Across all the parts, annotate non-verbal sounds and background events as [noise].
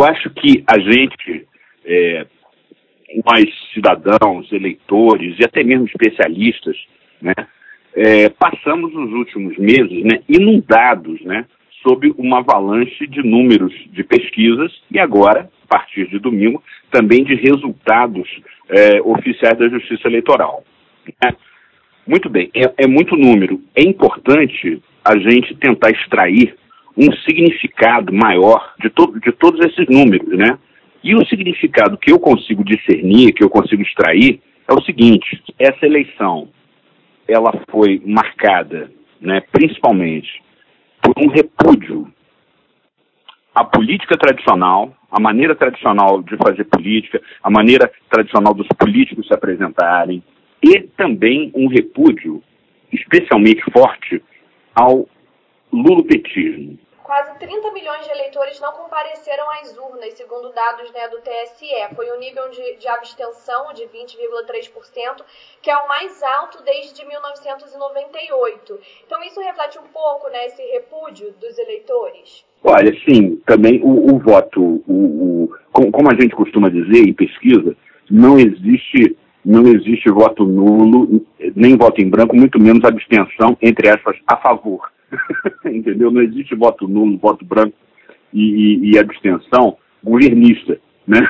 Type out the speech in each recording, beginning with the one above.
eu acho que a gente, é, nós cidadãos, eleitores e até mesmo especialistas, né, é, passamos os últimos meses né, inundados né, sob uma avalanche de números de pesquisas e agora, a partir de domingo, também de resultados é, oficiais da Justiça Eleitoral. Né? Muito bem, é, é muito número. É importante a gente tentar extrair um significado maior de, to de todos esses números, né? E o significado que eu consigo discernir, que eu consigo extrair, é o seguinte: essa eleição, ela foi marcada, né, principalmente por um repúdio à política tradicional, à maneira tradicional de fazer política, à maneira tradicional dos políticos se apresentarem, e também um repúdio especialmente forte ao lulopetismo. Quase 30 milhões de eleitores não compareceram às urnas, segundo dados né, do TSE. Foi um nível de, de abstenção de 20,3%, que é o mais alto desde 1998. Então isso reflete um pouco né, esse repúdio dos eleitores? Olha, sim, também o, o voto, o, o, como a gente costuma dizer em pesquisa, não existe não existe voto nulo, nem voto em branco, muito menos abstenção, entre aspas, a favor. [laughs] Entendeu? Não existe voto nulo, voto branco e, e, e abstenção governista, né?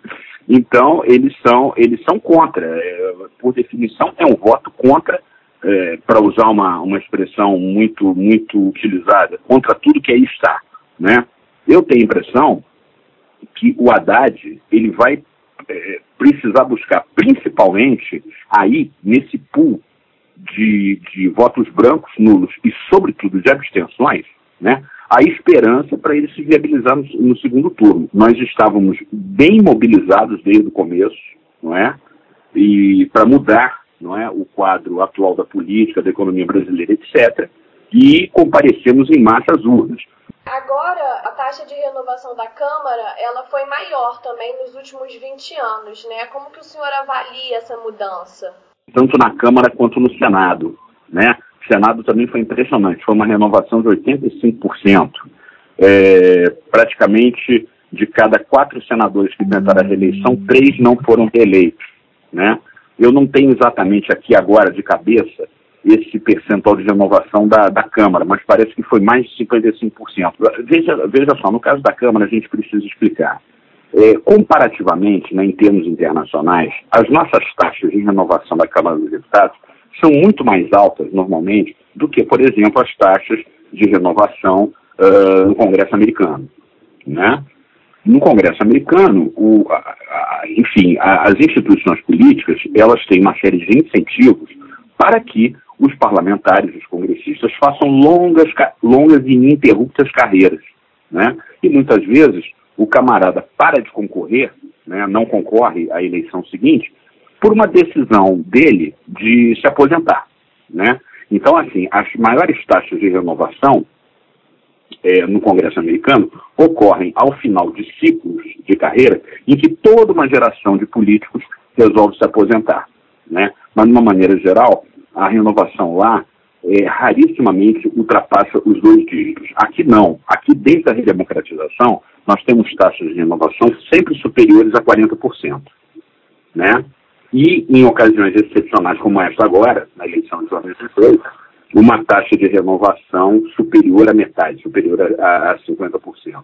[laughs] então, eles são, eles são contra. É, por definição, é um voto contra, é, para usar uma, uma expressão muito, muito utilizada, contra tudo que aí está, né? Eu tenho a impressão que o Haddad, ele vai é, precisar buscar principalmente aí, nesse pool de, de votos brancos, nulos e, sobretudo, de abstenções, né, a esperança para ele se viabilizar no, no, segundo turno. Nós estávamos bem mobilizados desde o começo, não é? E para mudar, não é, o quadro atual da política, da economia brasileira, etc. E comparecemos em massa às urnas. Agora, a taxa de renovação da Câmara, ela foi maior também nos últimos 20 anos, né? Como que o senhor avalia essa mudança? Tanto na Câmara quanto no Senado, né? O Senado também foi impressionante, foi uma renovação de 85%. É, praticamente de cada quatro senadores que tentaram a reeleição, três não foram reeleitos, né? Eu não tenho exatamente aqui agora de cabeça esse percentual de renovação da, da Câmara, mas parece que foi mais de 55%. Veja, veja só, no caso da Câmara, a gente precisa explicar. É, comparativamente, né, em termos internacionais, as nossas taxas de renovação da Câmara dos Deputados são muito mais altas, normalmente, do que, por exemplo, as taxas de renovação uh, no Congresso americano. Né? No Congresso americano, o, a, a, enfim, a, as instituições políticas elas têm uma série de incentivos para que os parlamentares, os congressistas, façam longas, longas e ininterruptas carreiras. Né? E muitas vezes o camarada para de concorrer, né, não concorre à eleição seguinte, por uma decisão dele de se aposentar. Né? Então, assim, as maiores taxas de renovação é, no Congresso americano ocorrem ao final de ciclos de carreira em que toda uma geração de políticos resolve se aposentar. Né? Mas, de uma maneira geral, a renovação lá é, rarissimamente ultrapassa os dois dígitos. Aqui não. Aqui, desde a redemocratização, nós temos taxas de renovação sempre superiores a 40%. Né? E, em ocasiões excepcionais como esta agora, na eleição de 2018, uma taxa de renovação superior à metade, superior a, a 50%.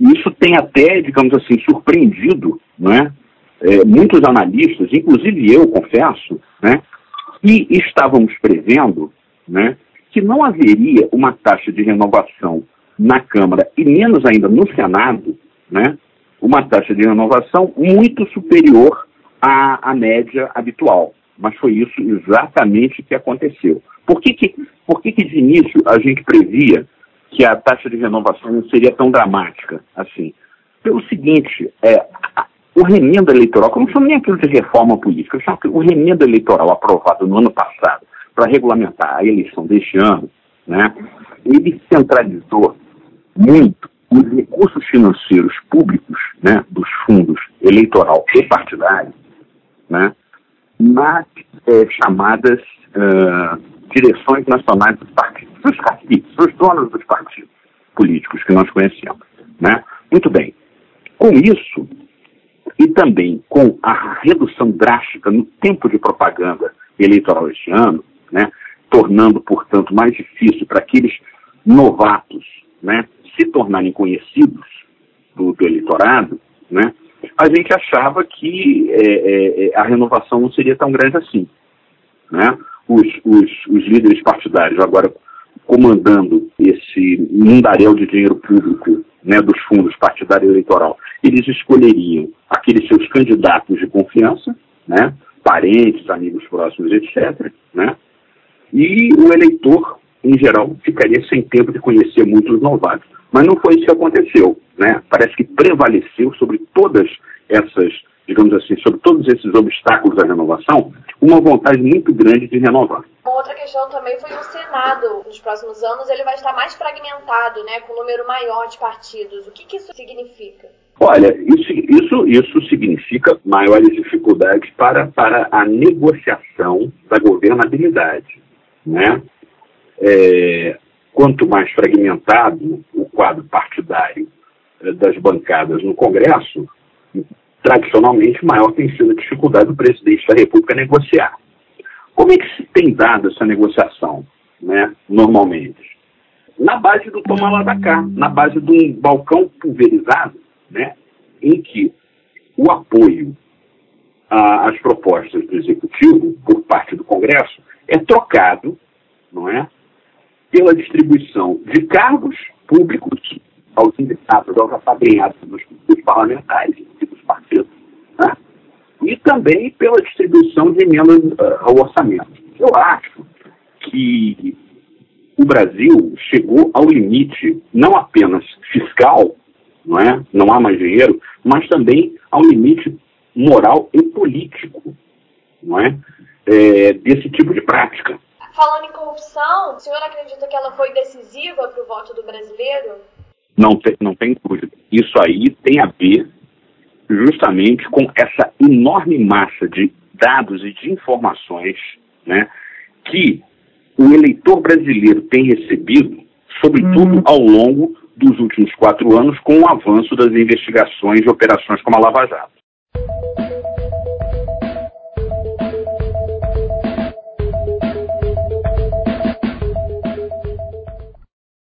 E isso tem até, digamos assim, surpreendido né, é, muitos analistas, inclusive eu, confesso, né, e estávamos prevendo né, que não haveria uma taxa de renovação na Câmara e menos ainda no Senado, né, uma taxa de renovação muito superior à, à média habitual. Mas foi isso exatamente que aconteceu. Por que, que, por que, que de início a gente previa que a taxa de renovação não seria tão dramática assim? Pelo seguinte, é, o remendo eleitoral, que não chamo nem aquilo de reforma política, que o remendo eleitoral aprovado no ano passado para regulamentar a eleição deste ano, né, ele centralizou muito os recursos financeiros públicos né, dos fundos eleitoral e partidário né, nas é, chamadas uh, direções nacionais dos partidos, os partidos, os donos dos partidos políticos que nós conhecemos. Né? Muito bem. Com isso, e também com a redução drástica no tempo de propaganda eleitoral este ano, né, tornando, portanto, mais difícil para aqueles novatos né, se tornarem conhecidos do, do eleitorado, né, a gente achava que é, é, é, a renovação não seria tão grande assim. Né? Os, os, os líderes partidários agora comandando esse mundaréu de dinheiro público né, dos fundos partidário eleitoral, eles escolheriam aqueles seus candidatos de confiança, né, parentes, amigos próximos, etc. Né, e o eleitor, em geral, ficaria sem tempo de conhecer muitos novatos. Mas não foi isso que aconteceu. Né? Parece que prevaleceu sobre todas essas, digamos assim, sobre todos esses obstáculos à renovação, uma vontade muito grande de renovar. Uma outra questão também foi o Senado. Nos próximos anos ele vai estar mais fragmentado, né, com um número maior de partidos. O que, que isso significa? Olha, isso, isso, isso significa maiores dificuldades para, para a negociação da governabilidade. Né? É, quanto mais fragmentado o quadro partidário eh, das bancadas no Congresso, tradicionalmente maior tem sido a dificuldade do presidente da República negociar. Como é que se tem dado essa negociação, né, normalmente? Na base do tomar lá da cá, na base de um balcão pulverizado, né, em que o apoio às propostas do Executivo por parte do Congresso é trocado, não é, pela distribuição de cargos públicos aos sindicatos, aos apadrinhados dos, dos parlamentares e dos partidos, né? e também pela distribuição de emendas uh, ao orçamento. Eu acho que o Brasil chegou ao limite não apenas fiscal, não é? Não há mais dinheiro, mas também ao limite moral e político, não é? é desse tipo de prática. Falando em corrupção, o senhor acredita que ela foi decisiva para o voto do brasileiro? Não tem, não tem dúvida. Isso aí tem a ver justamente com essa enorme massa de dados e de informações né, que o eleitor brasileiro tem recebido, sobretudo uhum. ao longo dos últimos quatro anos, com o avanço das investigações e operações como a Lava Jato.